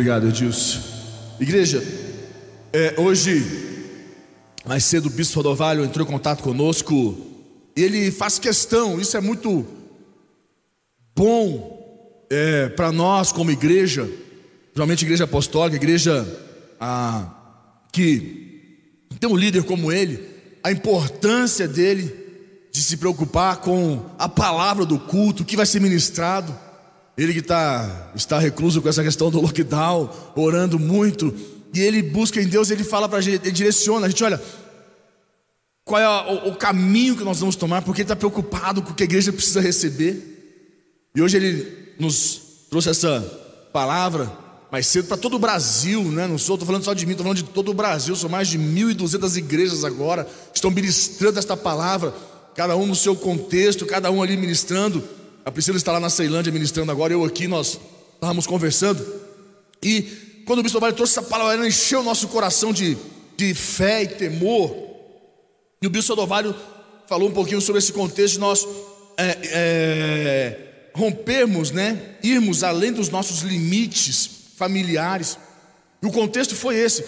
Obrigado, Edilson. Igreja, é, hoje, mais cedo, o Bispo Rodovalho entrou em contato conosco. Ele faz questão, isso é muito bom é, para nós como igreja, principalmente igreja apostólica, igreja que tem um líder como ele, a importância dele de se preocupar com a palavra do culto, o que vai ser ministrado. Ele que tá, está recluso com essa questão do lockdown, orando muito, e ele busca em Deus, ele fala para a gente, ele direciona a gente, olha, qual é o, o caminho que nós vamos tomar, porque ele está preocupado com o que a igreja precisa receber. E hoje ele nos trouxe essa palavra mais cedo para todo o Brasil, né? Não sou, estou falando só de mim, estou falando de todo o Brasil. São mais de 1.200 igrejas agora estão ministrando esta palavra, cada um no seu contexto, cada um ali ministrando. A Priscila está lá na Ceilândia ministrando agora, eu aqui, nós estávamos conversando. E quando o bispo Vale trouxe essa palavra, ela encheu o nosso coração de, de fé e temor. E o bispo Odovalho falou um pouquinho sobre esse contexto de nós é, é, rompermos, né? Irmos além dos nossos limites familiares. E o contexto foi esse: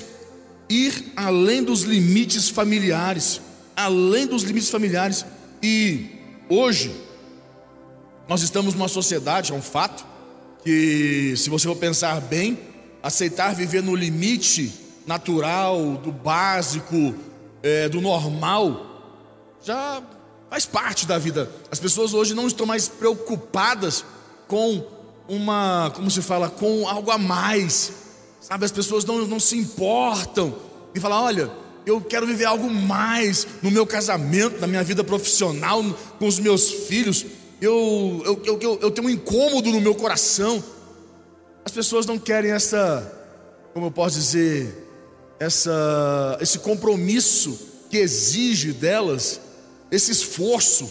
ir além dos limites familiares, além dos limites familiares. E hoje nós estamos numa sociedade, é um fato, que se você for pensar bem, aceitar viver no limite natural, do básico, é, do normal, já faz parte da vida. As pessoas hoje não estão mais preocupadas com uma, como se fala, com algo a mais. Sabe, as pessoas não, não se importam e falam: olha, eu quero viver algo mais no meu casamento, na minha vida profissional, com os meus filhos. Eu, eu, eu, eu, tenho um incômodo no meu coração. As pessoas não querem essa, como eu posso dizer, essa, esse compromisso que exige delas, esse esforço.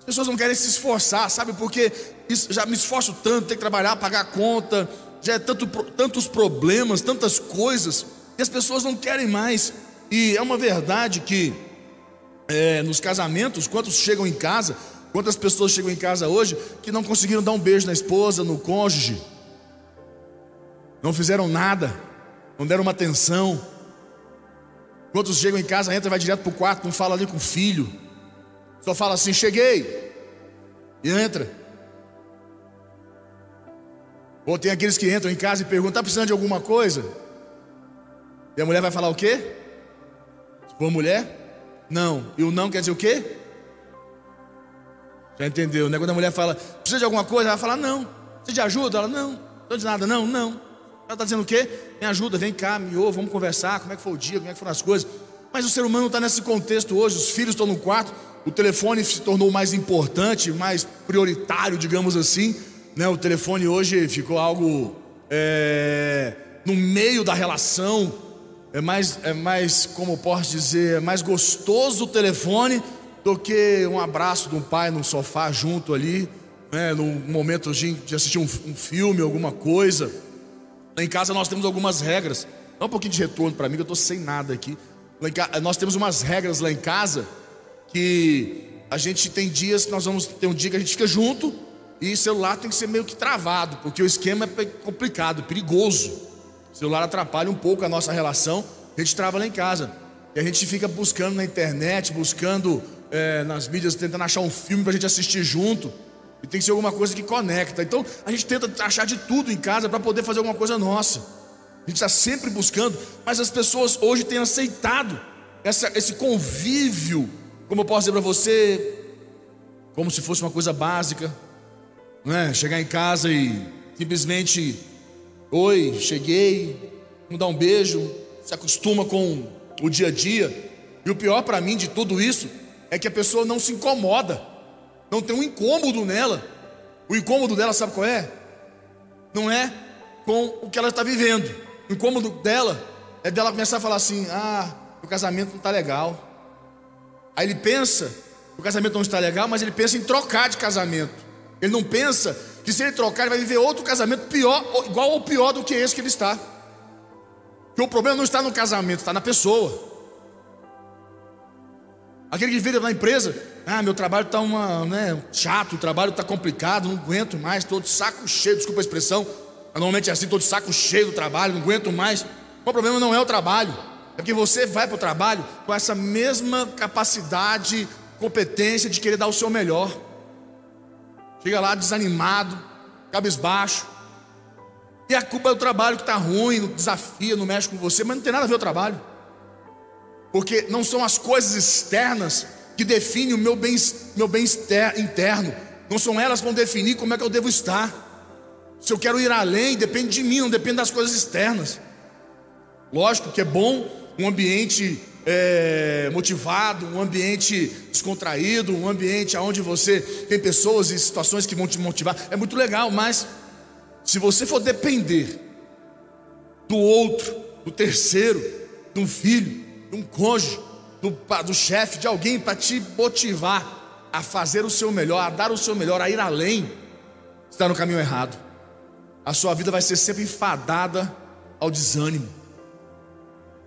As pessoas não querem se esforçar, sabe? Porque já me esforço tanto, tenho que trabalhar, pagar a conta, já é tanto, tantos problemas, tantas coisas, e as pessoas não querem mais. E é uma verdade que é, nos casamentos, quantos chegam em casa, quantas pessoas chegam em casa hoje que não conseguiram dar um beijo na esposa, no cônjuge, não fizeram nada, não deram uma atenção. Quantos chegam em casa, entra, vai direto para o quarto, não fala ali com o filho, só fala assim: cheguei, e entra. Ou tem aqueles que entram em casa e perguntam: está precisando de alguma coisa? E a mulher vai falar o quê? Se mulher, não. E o não quer dizer o quê? Já entendeu, né? Quando a mulher fala, precisa de alguma coisa, ela vai falar, não. Precisa de ajuda? Ela, não. Não de nada, não, não. Ela está dizendo o quê? Me ajuda, vem cá, me ouve, vamos conversar, como é que foi o dia, como é que foram as coisas. Mas o ser humano está nesse contexto hoje, os filhos estão no quarto, o telefone se tornou mais importante, mais prioritário, digamos assim. Né? O telefone hoje ficou algo é, no meio da relação. É mais, é mais, como posso dizer, é mais gostoso o telefone do que um abraço de um pai no sofá junto ali, né? num momento de, de assistir um, um filme, alguma coisa. Lá em casa nós temos algumas regras. Dá um pouquinho de retorno para mim, que eu estou sem nada aqui. Nós temos umas regras lá em casa que a gente tem dias que nós vamos ter um dia que a gente fica junto e celular tem que ser meio que travado, porque o esquema é complicado, perigoso. O celular atrapalha um pouco a nossa relação, a gente trava lá em casa. E a gente fica buscando na internet, buscando é, nas mídias, tentando achar um filme para a gente assistir junto. E tem que ser alguma coisa que conecta. Então a gente tenta achar de tudo em casa para poder fazer alguma coisa nossa. A gente está sempre buscando, mas as pessoas hoje têm aceitado essa, esse convívio como eu posso dizer para você, como se fosse uma coisa básica, não é? Chegar em casa e simplesmente, oi, cheguei, vamos dar um beijo, se acostuma com o dia a dia. E o pior para mim de tudo isso é que a pessoa não se incomoda, não tem um incômodo nela. O incômodo dela, sabe qual é? Não é com o que ela está vivendo. O incômodo dela é dela começar a falar assim: ah, o casamento não está legal. Aí ele pensa o casamento não está legal, mas ele pensa em trocar de casamento. Ele não pensa que se ele trocar, ele vai viver outro casamento pior, igual ou pior do que esse que ele está. Que o problema não está no casamento, está na pessoa. Aquele que vira na empresa, ah, meu trabalho está né, chato, o trabalho está complicado, não aguento mais, estou de saco cheio, desculpa a expressão. Normalmente é assim, estou de saco cheio do trabalho, não aguento mais. O problema não é o trabalho, é porque você vai para o trabalho com essa mesma capacidade, competência de querer dar o seu melhor. Chega lá desanimado, cabisbaixo. E a culpa é do trabalho que está ruim, desafia, não mexe com você, mas não tem nada a ver o trabalho. Porque não são as coisas externas que definem o meu bem, meu bem interno. Não são elas que vão definir como é que eu devo estar. Se eu quero ir além, depende de mim, não depende das coisas externas. Lógico que é bom um ambiente é, motivado, um ambiente descontraído, um ambiente onde você tem pessoas e situações que vão te motivar. É muito legal, mas se você for depender do outro, do terceiro, de um filho, de um cônjuge, do, do chefe, de alguém para te motivar a fazer o seu melhor, a dar o seu melhor, a ir além, está no caminho errado. A sua vida vai ser sempre enfadada ao desânimo.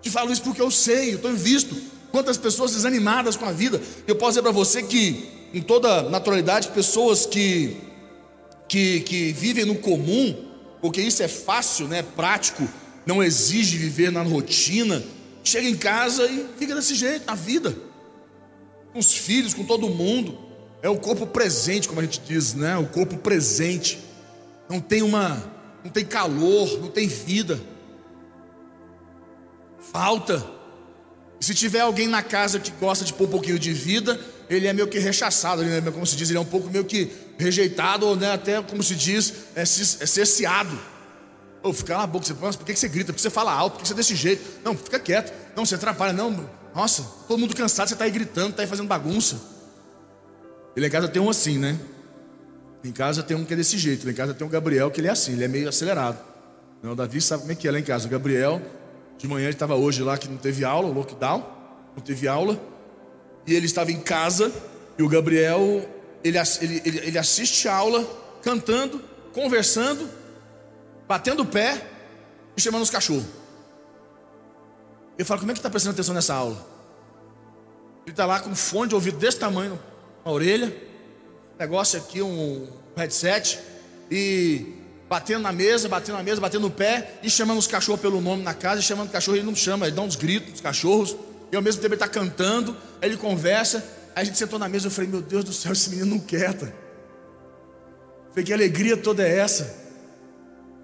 Te falo isso porque eu sei, eu tenho visto quantas pessoas desanimadas com a vida. Eu posso dizer para você que, em toda naturalidade, pessoas que, que, que vivem no comum, porque isso é fácil, né, prático, não exige viver na rotina, chega em casa e fica desse jeito, na vida, com os filhos, com todo mundo. É o corpo presente, como a gente diz, né? O corpo presente. Não tem uma, não tem calor, não tem vida. Falta. E se tiver alguém na casa que gosta de pôr um pouquinho de vida, ele é meio que rechaçado, né? como se diz, ele é um pouco meio que rejeitado, ou né, até como se diz, é, é cerceado. Ou fica na boca, você por que você grita? Por que você fala alto? Por que você é desse jeito? Não, fica quieto. Não, você atrapalha. Não, nossa, todo mundo cansado, você está aí gritando, está aí fazendo bagunça. Ele em casa tem um assim, né? Em casa tem um que é desse jeito. Em casa tem um Gabriel que ele é assim, ele é meio acelerado. Não, o Davi sabe como é que é lá em casa. O Gabriel de manhã ele estava hoje lá que não teve aula, lockdown, não teve aula. E ele estava em casa e o Gabriel, ele, ele, ele, ele assiste a aula cantando, conversando, batendo o pé e chamando os cachorros. Eu falo, como é que está prestando atenção nessa aula? Ele está lá com um fone de ouvido desse tamanho na orelha, negócio aqui, um headset, e batendo na mesa, batendo na mesa, batendo no pé e chamando os cachorros pelo nome na casa, e chamando o cachorro, ele não chama, ele dá uns gritos nos cachorros, e ao mesmo tempo ele está cantando, aí ele conversa, aí a gente sentou na mesa, eu falei, meu Deus do céu, esse menino não quieta. falei, que alegria toda é essa?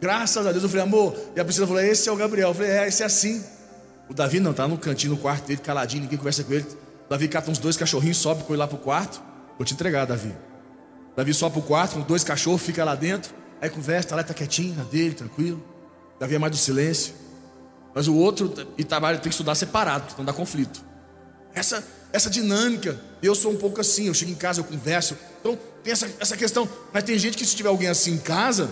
Graças a Deus, eu falei, amor, e a Priscila falou, esse é o Gabriel, eu falei, é, esse é assim. O Davi não, tá no cantinho, no quarto dele, caladinho, ninguém conversa com ele. O Davi cata uns dois cachorrinhos, sobe com ele lá pro quarto. Vou te entregar, Davi. Davi sobe pro quarto, com dois cachorros, fica lá dentro. Aí conversa, tá lá, tá quietinho, na dele, tranquilo. Davi é mais do silêncio. Mas o outro e trabalha tem que estudar separado, não dá conflito. Essa, essa dinâmica, eu sou um pouco assim, eu chego em casa, eu converso. Então, tem essa, essa questão. Mas tem gente que se tiver alguém assim em casa,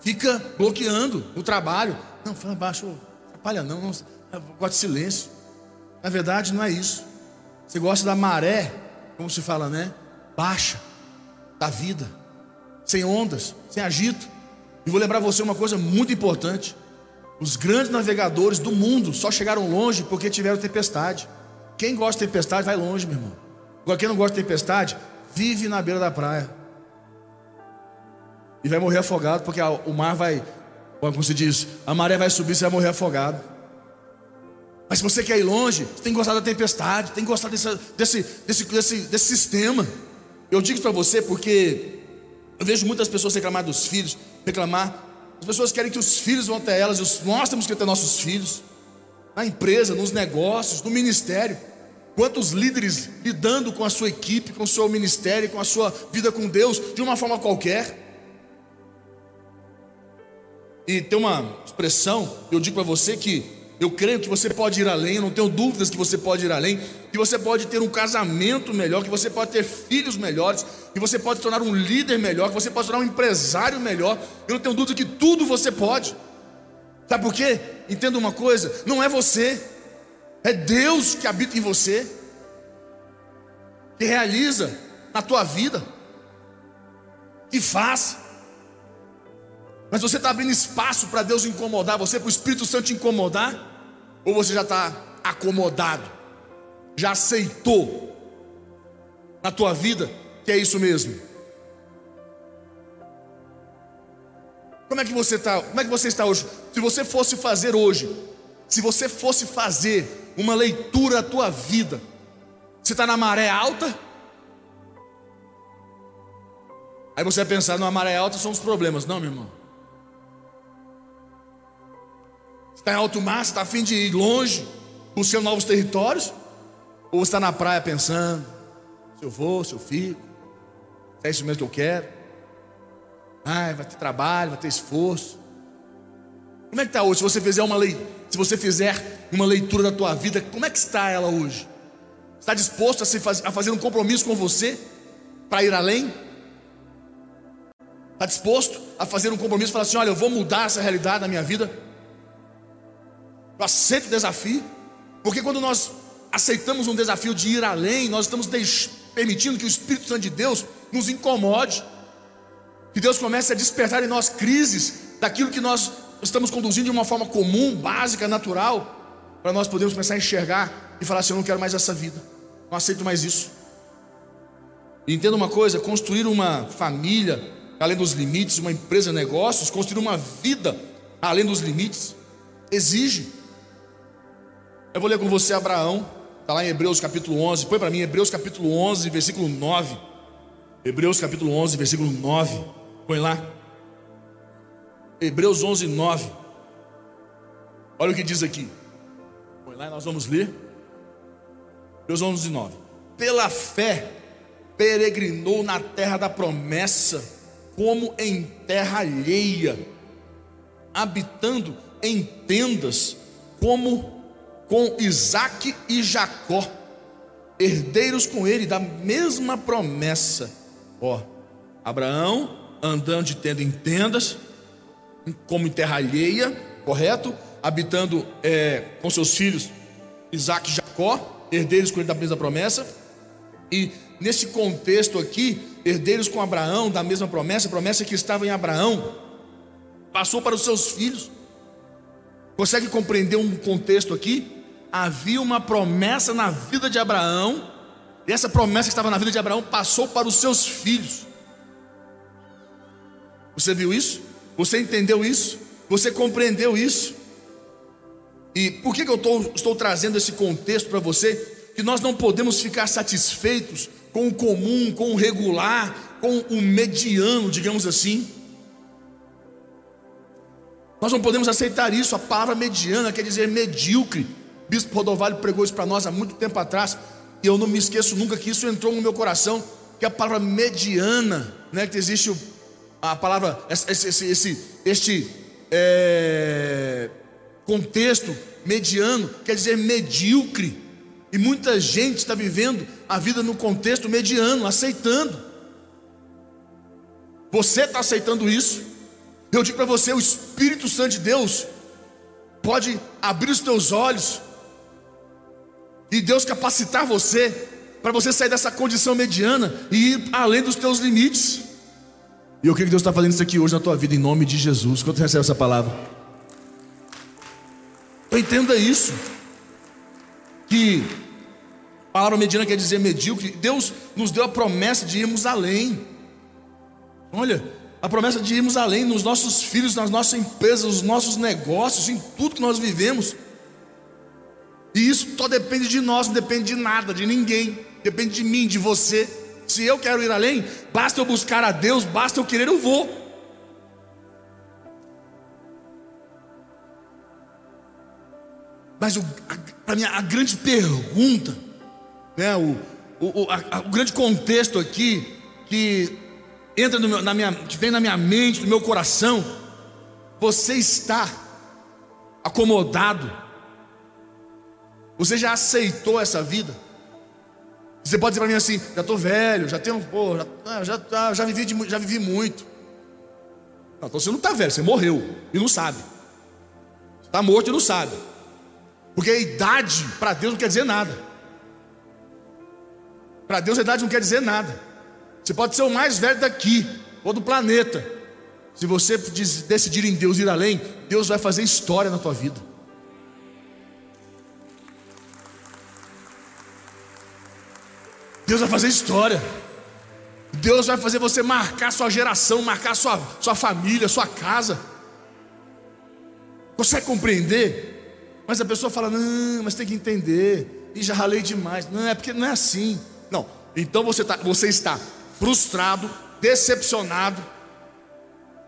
fica bloqueando o trabalho. Não, fala baixo, atrapalha não, não eu gosto de silêncio. Na verdade, não é isso. Você gosta da maré, como se fala, né? Baixa, da vida sem ondas, sem agito. E vou lembrar você uma coisa muito importante: os grandes navegadores do mundo só chegaram longe porque tiveram tempestade. Quem gosta de tempestade vai longe, meu irmão. Agora, quem não gosta de tempestade, vive na beira da praia. E vai morrer afogado, porque o mar vai, como se diz, a maré vai subir, você vai morrer afogado. Mas se você quer ir longe, você tem que gostar da tempestade, tem que gostar desse, desse, desse, desse, sistema. Eu digo para você porque eu vejo muitas pessoas reclamar dos filhos, reclamar. As pessoas querem que os filhos vão até elas, nós temos que ter nossos filhos. Na empresa, nos negócios, no ministério. Quantos líderes lidando com a sua equipe, com o seu ministério, com a sua vida com Deus, de uma forma qualquer. E tem uma expressão, eu digo para você que eu creio que você pode ir além, eu não tenho dúvidas que você pode ir além, que você pode ter um casamento melhor, que você pode ter filhos melhores, que você pode tornar um líder melhor, que você pode tornar um empresário melhor. Eu não tenho dúvida que tudo você pode. Sabe por quê? Entenda uma coisa: não é você, é Deus que habita em você, que realiza na tua vida, que faz. Mas você está abrindo espaço para Deus incomodar você, para o Espírito Santo te incomodar? Ou você já está acomodado, já aceitou na tua vida que é isso mesmo? Como é que você está? Como é que você está hoje? Se você fosse fazer hoje, se você fosse fazer uma leitura da tua vida, você está na maré alta? Aí você vai pensar, na maré alta são os problemas. Não, meu irmão. Está em alto mar, está a fim de ir longe, buscando novos territórios? Ou está na praia pensando, se eu vou, se eu fico, se é isso mesmo que eu quero? Ai, vai ter trabalho, vai ter esforço. Como é que está hoje? Se você fizer uma lei, se você fizer uma leitura da tua vida, como é que está ela hoje? Está disposto a, se faz, a fazer um compromisso com você para ir além? Está disposto a fazer um compromisso e falar assim: olha, eu vou mudar essa realidade na minha vida? Eu aceito o desafio, porque quando nós aceitamos um desafio de ir além, nós estamos permitindo que o Espírito Santo de Deus nos incomode, que Deus comece a despertar em nós crises daquilo que nós estamos conduzindo de uma forma comum, básica, natural, para nós podermos começar a enxergar e falar assim: eu não quero mais essa vida, não aceito mais isso. Entenda uma coisa: construir uma família além dos limites, uma empresa, negócios, construir uma vida além dos limites, exige. Eu vou ler com você Abraão, está lá em Hebreus capítulo 11, põe para mim Hebreus capítulo 11, versículo 9. Hebreus capítulo 11, versículo 9, põe lá. Hebreus 11, 9. Olha o que diz aqui. Põe lá e nós vamos ler. Hebreus 11, 9. Pela fé, peregrinou na terra da promessa, como em terra alheia, habitando em tendas, como com Isaac e Jacó, herdeiros com ele da mesma promessa. Ó, Abraão andando de tenda em tendas, como em terra alheia, correto? Habitando é, com seus filhos Isaac e Jacó, herdeiros com ele da mesma promessa. E nesse contexto aqui, herdeiros com Abraão da mesma promessa, promessa que estava em Abraão, passou para os seus filhos. Consegue compreender um contexto aqui? Havia uma promessa na vida de Abraão, e essa promessa que estava na vida de Abraão passou para os seus filhos. Você viu isso? Você entendeu isso? Você compreendeu isso? E por que, que eu tô, estou trazendo esse contexto para você? Que nós não podemos ficar satisfeitos com o comum, com o regular, com o mediano, digamos assim. Nós não podemos aceitar isso. A palavra mediana quer dizer medíocre. Bispo Rodovalho pregou isso para nós há muito tempo atrás. E eu não me esqueço nunca que isso entrou no meu coração. Que a palavra mediana, né, que existe a palavra, esse, esse, esse este é, contexto mediano quer dizer medíocre, e muita gente está vivendo a vida no contexto mediano, aceitando. Você está aceitando isso? Eu digo para você: o Espírito Santo de Deus pode abrir os teus olhos e Deus capacitar você para você sair dessa condição mediana e ir além dos teus limites. E eu creio que Deus está fazendo isso aqui hoje na tua vida, em nome de Jesus. Quando você recebe essa palavra? Então entenda isso. Que a palavra mediana quer dizer medíocre. Deus nos deu a promessa de irmos além. Olha, a promessa de irmos além nos nossos filhos, nas nossas empresas, nos nossos negócios, em tudo que nós vivemos. E isso só depende de nós, não depende de nada, de ninguém. Depende de mim, de você. Se eu quero ir além, basta eu buscar a Deus, basta eu querer, eu vou. Mas para mim a grande pergunta, né, o, o, a, o grande contexto aqui que entra meu, na minha, que vem na minha mente, no meu coração, você está acomodado? Você já aceitou essa vida? Você pode dizer para mim assim: já estou velho, já tenho, pô, já, ah, já, já, já, vivi, de, já vivi muito. Não, então você não está velho, você morreu e não sabe. Está morto e não sabe. Porque a idade para Deus não quer dizer nada. Para Deus a idade não quer dizer nada. Você pode ser o mais velho daqui, ou do planeta. Se você decidir em Deus ir além, Deus vai fazer história na tua vida. Deus vai fazer história. Deus vai fazer você marcar sua geração, marcar sua, sua família, sua casa. Consegue compreender? Mas a pessoa fala: não, mas tem que entender. E já ralei demais. Não, é porque não é assim. Não. Então você, tá, você está frustrado, decepcionado.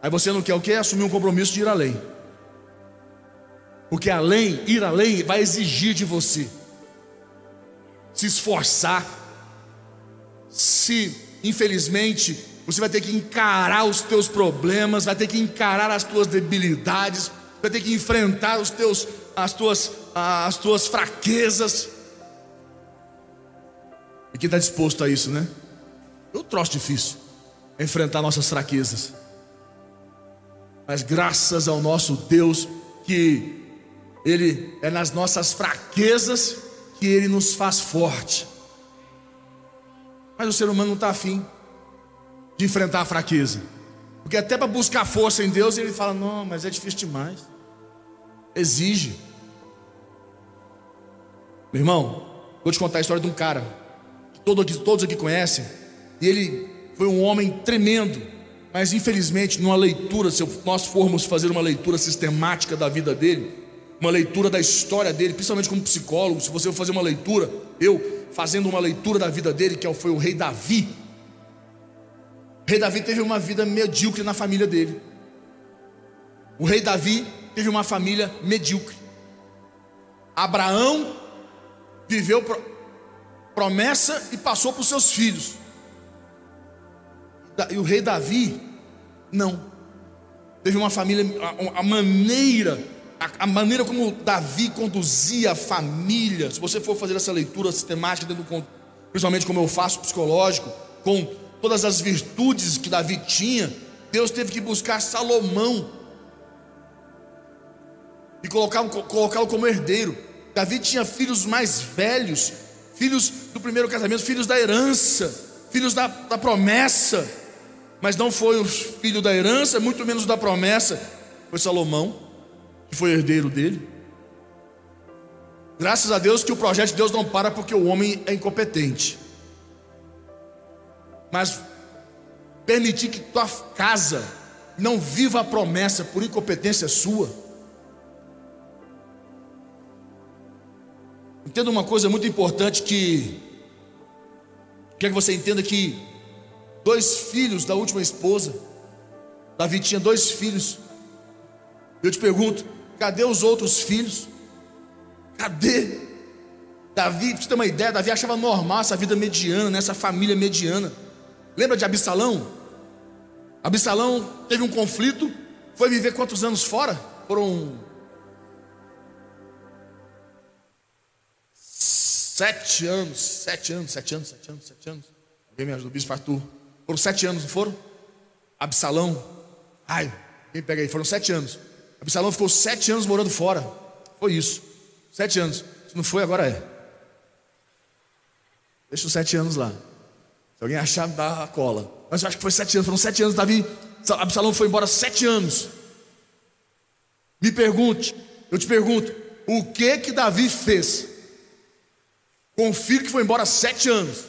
Aí você não quer o que? Assumir um compromisso de ir além. Porque além, ir além, vai exigir de você se esforçar, se infelizmente você vai ter que encarar os teus problemas, vai ter que encarar as tuas debilidades, vai ter que enfrentar os teus, as, tuas, as tuas fraquezas. E quem está disposto a isso, né? É um troço difícil é enfrentar nossas fraquezas. Mas graças ao nosso Deus, que Ele é nas nossas fraquezas que Ele nos faz forte. Mas o ser humano não está afim de enfrentar a fraqueza. Porque até para buscar força em Deus, ele fala: não, mas é difícil demais. Exige. Meu irmão, vou te contar a história de um cara que todos aqui conhecem. E ele foi um homem tremendo. Mas infelizmente, numa leitura, se nós formos fazer uma leitura sistemática da vida dele, uma leitura da história dele, principalmente como psicólogo, se você for fazer uma leitura, eu fazendo uma leitura da vida dele, que foi o rei Davi. O rei Davi teve uma vida medíocre na família dele. O rei Davi teve uma família medíocre. Abraão viveu promessa e passou para os seus filhos. E o rei Davi, não. Teve uma família, a maneira a, maneira como Davi conduzia a família, se você for fazer essa leitura sistemática, dentro do, principalmente como eu faço psicológico, com todas as virtudes que Davi tinha, Deus teve que buscar Salomão e colocá-lo colocá como herdeiro. Davi tinha filhos mais velhos, filhos do primeiro casamento, filhos da herança, filhos da, da promessa, mas não foi o filho da herança, muito menos da promessa, foi Salomão que foi herdeiro dele. Graças a Deus que o projeto de Deus não para porque o homem é incompetente. Mas permitir que tua casa não viva a promessa por incompetência sua. Entenda uma coisa muito importante que quer que você entenda que dois filhos da última esposa, Davi tinha dois filhos. Eu te pergunto, Cadê os outros filhos? Cadê? Davi, para você ter uma ideia, Davi achava normal essa vida mediana, nessa família mediana. Lembra de Absalão? Absalão teve um conflito, foi viver quantos anos fora? Foram sete anos, sete anos, sete anos, sete anos, sete anos. Alguém me ajuda, o bispo Arthur. Foram sete anos, não foram? Absalão, ai, quem pega aí? Foram sete anos. Absalão ficou sete anos morando fora. Foi isso. Sete anos. Se não foi, agora é. Deixa os sete anos lá. Se alguém achar, dá a cola. Mas eu acho que foi sete anos. Foram sete anos. Davi, Absalão foi embora sete anos. Me pergunte, eu te pergunto, o que que Davi fez com o filho que foi embora sete anos?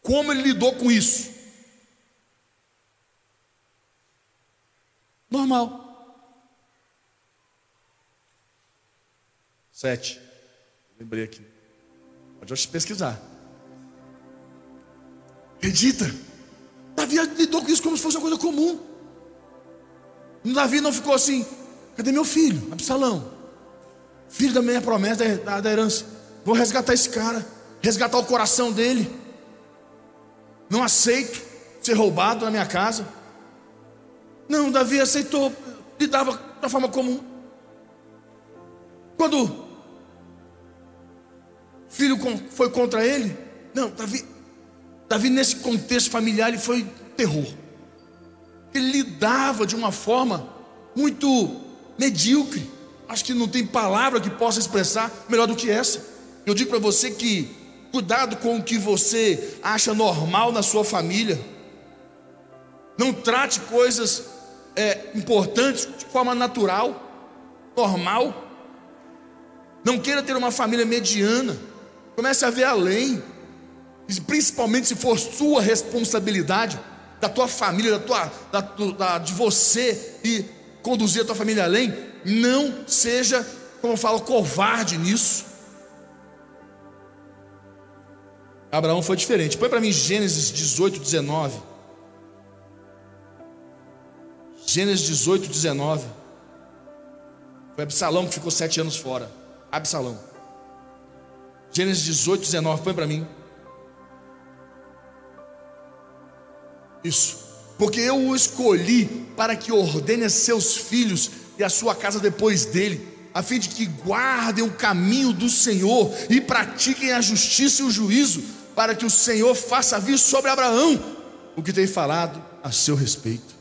Como ele lidou com isso? Normal. Sete. Lembrei aqui. Pode pesquisar. Acredita? Davi lidou com isso como se fosse uma coisa comum. Davi não ficou assim, cadê meu filho? Absalão. Filho da minha promessa da, da herança. Vou resgatar esse cara. Resgatar o coração dele. Não aceito ser roubado na minha casa. Não, Davi aceitou, lidava da forma comum. Quando filho foi contra ele? Não, Davi, Davi nesse contexto familiar ele foi terror. Ele lidava de uma forma muito medíocre. Acho que não tem palavra que possa expressar melhor do que essa. Eu digo para você que cuidado com o que você acha normal na sua família. Não trate coisas é, importantes de forma natural, normal. Não queira ter uma família mediana. Comece a ver além. principalmente se for sua responsabilidade, da tua família, da tua, da, da, de você e conduzir a tua família além, não seja, como eu falo, covarde nisso. Abraão foi diferente. Põe para mim Gênesis 18, 19. Gênesis 18, 19. Foi Absalão que ficou sete anos fora. Absalão. Gênesis 18, 19. Põe para mim. Isso. Porque eu o escolhi para que ordene a seus filhos e a sua casa depois dele, a fim de que guardem o caminho do Senhor e pratiquem a justiça e o juízo, para que o Senhor faça vir sobre Abraão o que tem falado a seu respeito.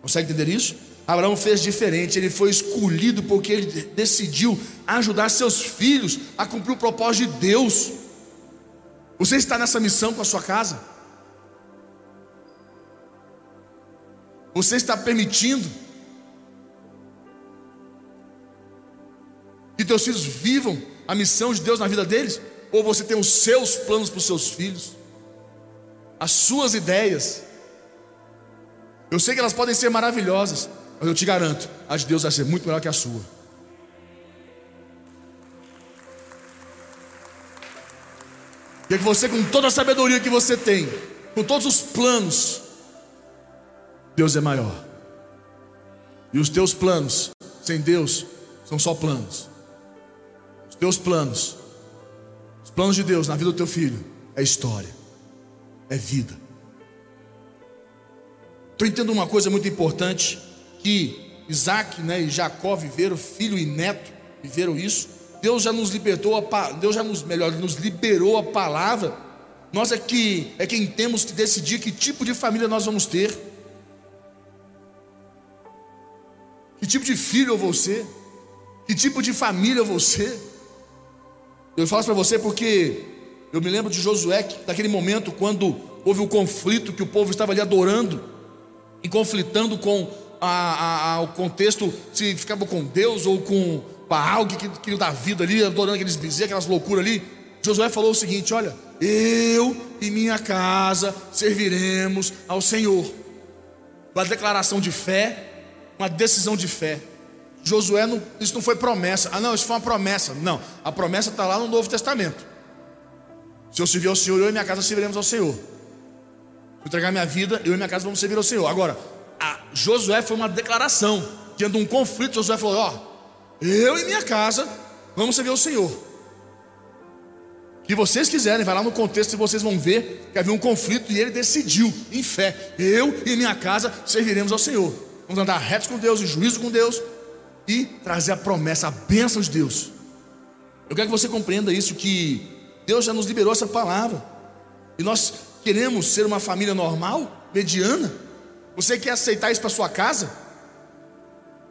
Consegue entender isso? Abraão fez diferente, ele foi escolhido porque ele decidiu ajudar seus filhos a cumprir o propósito de Deus. Você está nessa missão com a sua casa? Você está permitindo que teus filhos vivam a missão de Deus na vida deles? Ou você tem os seus planos para os seus filhos, as suas ideias? Eu sei que elas podem ser maravilhosas, mas eu te garanto, a de Deus vai ser muito melhor que a sua. E que você, com toda a sabedoria que você tem, com todos os planos, Deus é maior. E os teus planos, sem Deus, são só planos. Os teus planos, os planos de Deus na vida do teu filho, é história, é vida. Estou entendendo uma coisa muito importante: que Isaac né, e Jacó viveram, filho e neto, viveram isso. Deus já nos libertou, a, Deus já nos, melhor, nos liberou a palavra. Nós é que é quem temos que decidir que tipo de família nós vamos ter. Que tipo de filho eu vou ser? Que tipo de família eu vou ser? Eu falo para você porque eu me lembro de Josué, daquele momento quando houve o um conflito, que o povo estava ali adorando e conflitando com a, a, a, o contexto, se ficava com Deus ou com Baal, que queria dar vida ali, adorando aqueles bezerros, aquelas loucuras ali. Josué falou o seguinte: Olha, eu e minha casa serviremos ao Senhor. Uma declaração de fé, uma decisão de fé. Josué, não, isso não foi promessa. Ah, não, isso foi uma promessa. Não, a promessa está lá no Novo Testamento. Se eu servir ao Senhor, eu e minha casa serviremos ao Senhor. Se eu entregar minha vida, eu e minha casa vamos servir ao Senhor. Agora, Josué foi uma declaração. De um conflito, Josué falou: Ó, eu e minha casa vamos servir ao Senhor. Que vocês quiserem, vai lá no contexto e vocês vão ver que havia um conflito e ele decidiu, em fé: eu e minha casa serviremos ao Senhor. Vamos andar retos com Deus, em juízo com Deus e trazer a promessa, a bênção de Deus. Eu quero que você compreenda isso: que Deus já nos liberou essa palavra, e nós queremos ser uma família normal, mediana. Você quer aceitar isso para sua casa?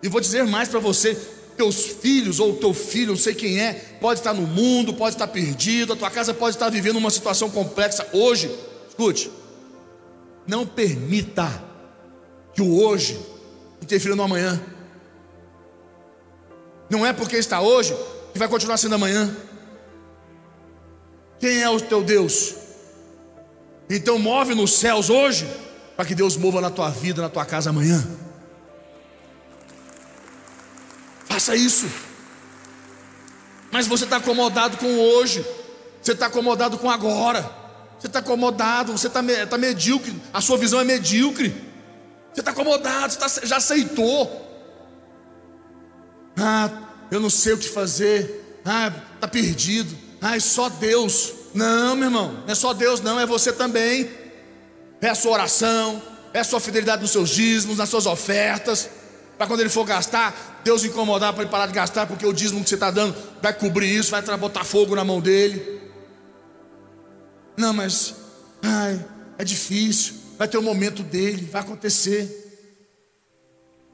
E vou dizer mais para você: teus filhos ou teu filho, não sei quem é, pode estar no mundo, pode estar perdido, a tua casa pode estar vivendo uma situação complexa hoje. Escute, não permita que o hoje interfira no amanhã. Não é porque está hoje que vai continuar sendo amanhã. Quem é o teu Deus? Então move nos céus hoje, para que Deus mova na tua vida, na tua casa amanhã. Faça isso. Mas você está acomodado com hoje, você está acomodado com agora, você está acomodado, você está tá medíocre, a sua visão é medíocre, você está acomodado, você tá, já aceitou. Ah, eu não sei o que fazer. Ah, está perdido. Ah, é só Deus. Não, meu irmão, não é só Deus, não, é você também. É a sua oração, é a sua fidelidade nos seus dízimos, nas suas ofertas. Para quando ele for gastar, Deus incomodar para ele parar de gastar, porque o dízimo que você está dando vai cobrir isso, vai botar fogo na mão dele. Não, mas ai, é difícil, vai ter o um momento dele, vai acontecer.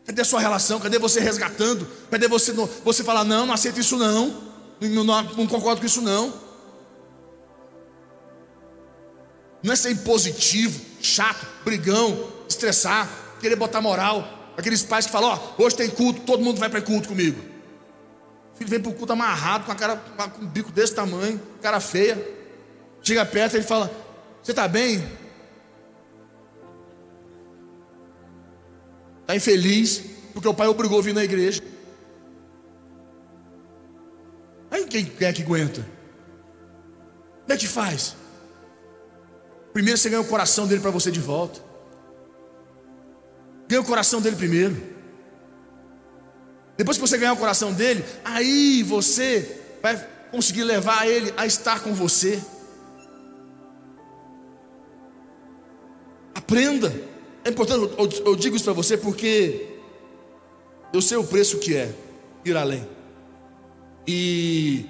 Cadê a sua relação? Cadê você resgatando? Cadê você, você falar, não, não aceito isso não, não, não, não concordo com isso não. Não é ser impositivo, chato, brigão, estressar, querer botar moral. Aqueles pais que falam, ó, hoje tem culto, todo mundo vai para culto comigo. O filho vem para o culto amarrado, com a cara, com um bico desse tamanho, cara feia. Chega perto e ele fala, Você está bem? Está infeliz porque o pai obrigou a vir na igreja. Aí quem é que aguenta? Como é que faz? Primeiro você ganha o coração dele para você de volta. Ganha o coração dele primeiro. Depois que você ganhar o coração dele, aí você vai conseguir levar ele a estar com você. Aprenda. É importante, eu digo isso para você porque eu sei o preço que é ir além. E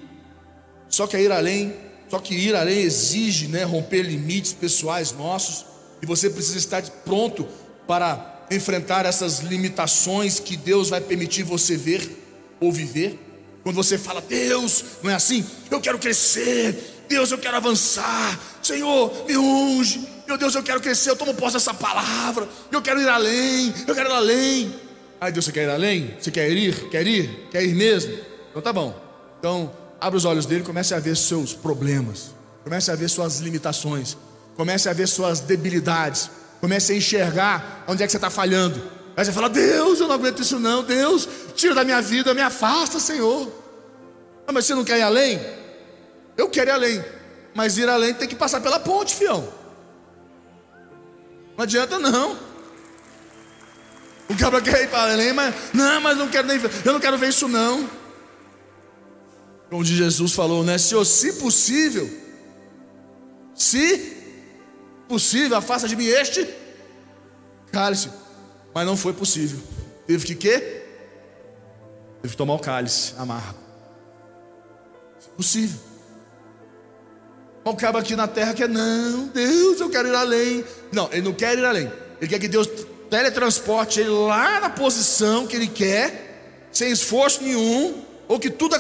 só que ir além, só que ir além exige, né, romper limites pessoais nossos, e você precisa estar pronto para enfrentar essas limitações que Deus vai permitir você ver ou viver. Quando você fala, Deus, não é assim? Eu quero crescer, Deus, eu quero avançar, Senhor, me unge, meu Deus, eu quero crescer, eu tomo posse dessa palavra, eu quero ir além, eu quero ir além. Ai, Deus, você quer ir além? Você quer ir? Quer ir? Quer ir mesmo? Então tá bom. Então, abre os olhos dele, comece a ver seus problemas, comece a ver suas limitações, comece a ver suas debilidades, comece a enxergar onde é que você está falhando. Aí você fala, Deus, eu não aguento isso não, Deus, tira da minha vida, me afasta, Senhor. Ah, mas você não quer ir além? Eu quero ir além, mas ir além tem que passar pela ponte, fião. Não adianta não. O cabra quer ir para além, mas não, mas não quero nem ver. Eu não quero ver isso não. Onde Jesus falou, né? Senhor, se possível, se possível, afasta de mim este cálice. Mas não foi possível. Teve que quê? Teve que tomar o cálice amargo. Possível. O cabo aqui na terra quer, não, Deus, eu quero ir além. Não, ele não quer ir além. Ele quer que Deus teletransporte ele lá na posição que ele quer, sem esforço nenhum, ou que tudo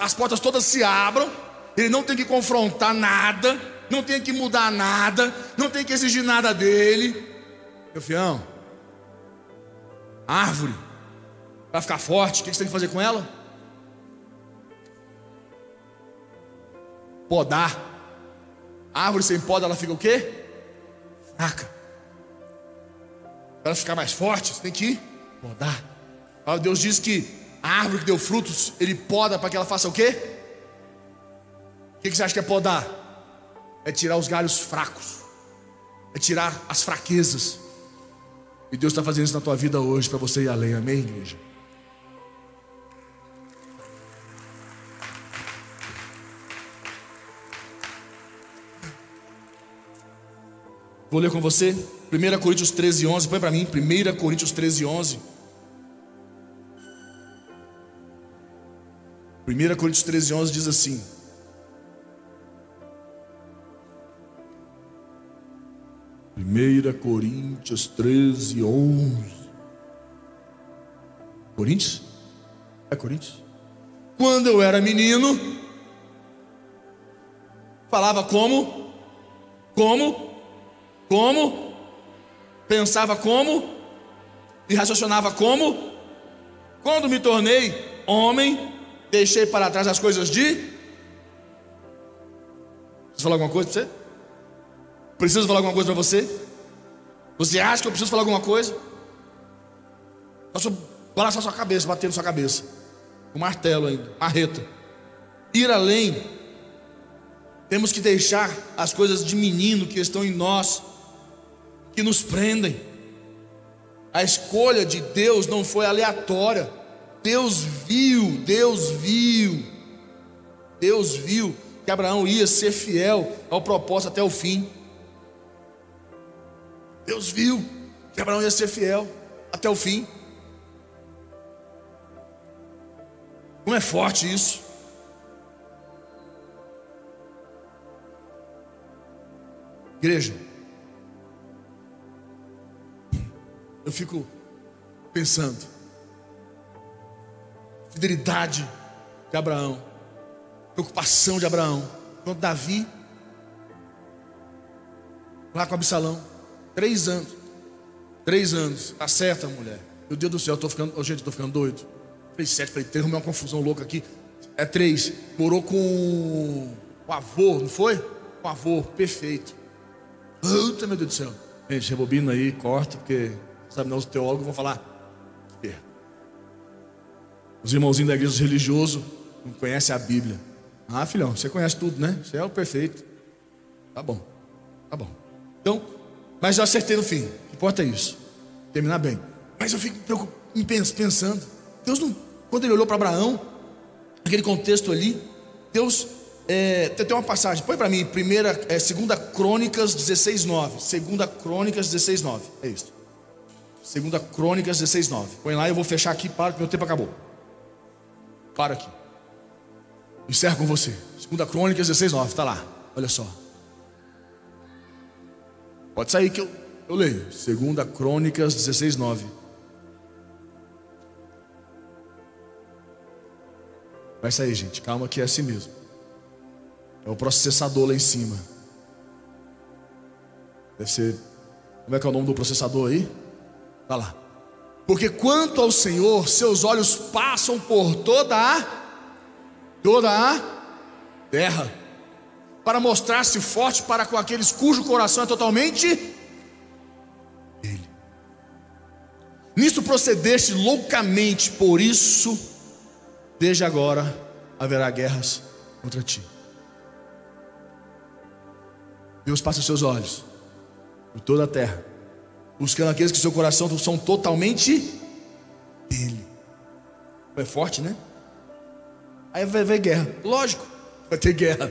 as portas todas se abram. Ele não tem que confrontar nada, não tem que mudar nada, não tem que exigir nada dele. Meu fião, árvore, para ficar forte, o que você tem que fazer com ela? Podar. árvore sem poda, ela fica o quê? Fraca. Para ficar mais forte, você tem que podar. Deus diz que a árvore que deu frutos, Ele poda para que ela faça o quê? O que você acha que é podar? É tirar os galhos fracos, é tirar as fraquezas. E Deus está fazendo isso na tua vida hoje para você ir além, amém, igreja? Vou ler com você 1 Coríntios 13, 11. Põe para mim, 1 Coríntios 13, 11. 1 Coríntios 13, 11 diz assim: 1 Coríntios 13, 11. Coríntios? É Coríntios? Quando eu era menino, falava como? Como? Como? Pensava como? E raciocinava como? Quando me tornei homem, deixei para trás as coisas de. Você falar alguma coisa para você? Preciso falar alguma coisa para você? Você acha que eu preciso falar alguma coisa? Posso balançar sua cabeça, bater na sua cabeça. Com martelo ainda, marreta. Ir além. Temos que deixar as coisas de menino que estão em nós, que nos prendem. A escolha de Deus não foi aleatória. Deus viu, Deus viu, Deus viu que Abraão ia ser fiel ao propósito até o fim. Deus viu que Abraão ia ser fiel até o fim. Como é forte isso? Igreja, eu fico pensando, fidelidade de Abraão, preocupação de Abraão, quando Davi, lá com Absalão, Três anos. Três anos. Tá certa, mulher. Meu Deus do céu, eu tô ficando. Oh, gente, eu tô ficando doido. Falei sete, falei três, uma confusão louca aqui. É três. Morou com o avô, não foi? Com o avô, perfeito. Puta, meu Deus do céu. Gente, rebobina aí, corta, porque sabe não, os teólogos vão falar. Os irmãozinhos da igreja religioso não conhecem a Bíblia. Ah, filhão, você conhece tudo, né? Você é o perfeito. Tá bom, tá bom. Então, mas eu acertei no fim. O que importa é isso. Terminar bem. Mas eu fico pensando. Deus não. Quando ele olhou para Abraão, aquele contexto ali, Deus. É, tem uma passagem, põe para mim, primeira, é, segunda Crônicas 16, 9. Segunda Crônicas 16, 9. É isso. Segunda Crônicas 16, 9. Põe lá, eu vou fechar aqui, para, meu tempo acabou. Para aqui. Encerro com você. Segunda Crônicas 16, 9. Está lá. Olha só. Pode sair que eu, eu leio. Segunda Crônicas 16, 9. Vai sair, gente. Calma que é assim mesmo. É o processador lá em cima. Deve ser. Como é que é o nome do processador aí? Tá lá. Porque quanto ao Senhor, seus olhos passam por toda a toda a terra, para mostrar-se forte para com aqueles cujo coração é totalmente Ele. Nisto procedeste loucamente, por isso Desde agora haverá guerras contra ti. Deus passa seus olhos por toda a terra, buscando aqueles que seu coração são totalmente dele. É forte, né? Aí vai haver guerra. Lógico, vai ter guerra.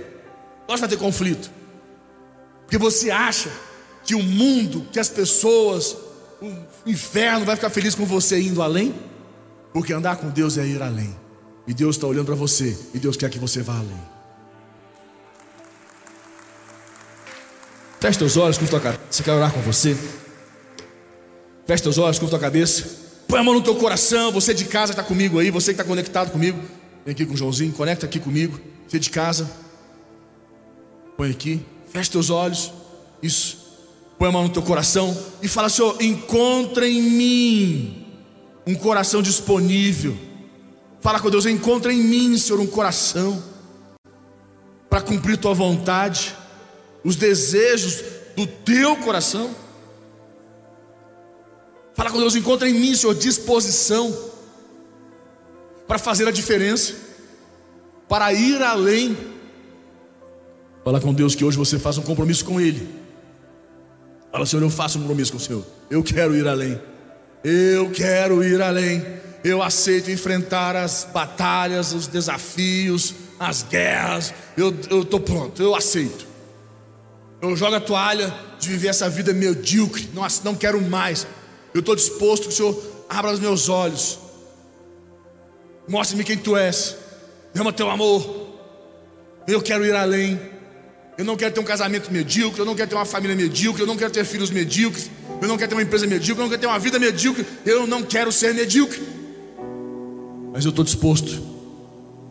Lógico vai ter conflito. Porque você acha que o mundo, que as pessoas, o inferno vai ficar feliz com você indo além? Porque andar com Deus é ir além. E Deus está olhando para você. E Deus quer que você vá além. Feche teus olhos, curva tua cabeça. Você quer orar com você? Feche teus olhos, curva tua cabeça. Põe a mão no teu coração. Você de casa está comigo aí. Você que está conectado comigo. Vem aqui com o Joãozinho. Conecta aqui comigo. Você de casa. Põe aqui. Feche teus olhos. Isso. Põe a mão no teu coração. E fala, Senhor, encontra em mim um coração disponível Fala com Deus, encontra em mim, Senhor, um coração para cumprir tua vontade, os desejos do teu coração. Fala com Deus, encontra em mim, Senhor, disposição para fazer a diferença, para ir além. Fala com Deus que hoje você faça um compromisso com Ele. Fala, Senhor, eu faço um compromisso com o Senhor. Eu quero ir além. Eu quero ir além eu aceito enfrentar as batalhas, os desafios, as guerras. Eu estou pronto, eu aceito. Eu jogo a toalha de viver essa vida medíocre. Nossa, não quero mais. Eu estou disposto que o Senhor abra os meus olhos. Mostre-me quem tu és. Derrama teu amor. Eu quero ir além. Eu não quero ter um casamento medíocre. Eu não quero ter uma família medíocre. Eu não quero ter filhos medíocres. Eu não quero ter uma empresa medíocre. Eu não quero ter uma vida medíocre. Eu não quero ser medíocre mas eu estou disposto.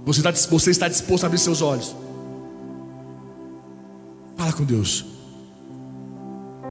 Você está, você está disposto a abrir seus olhos. Fala com Deus.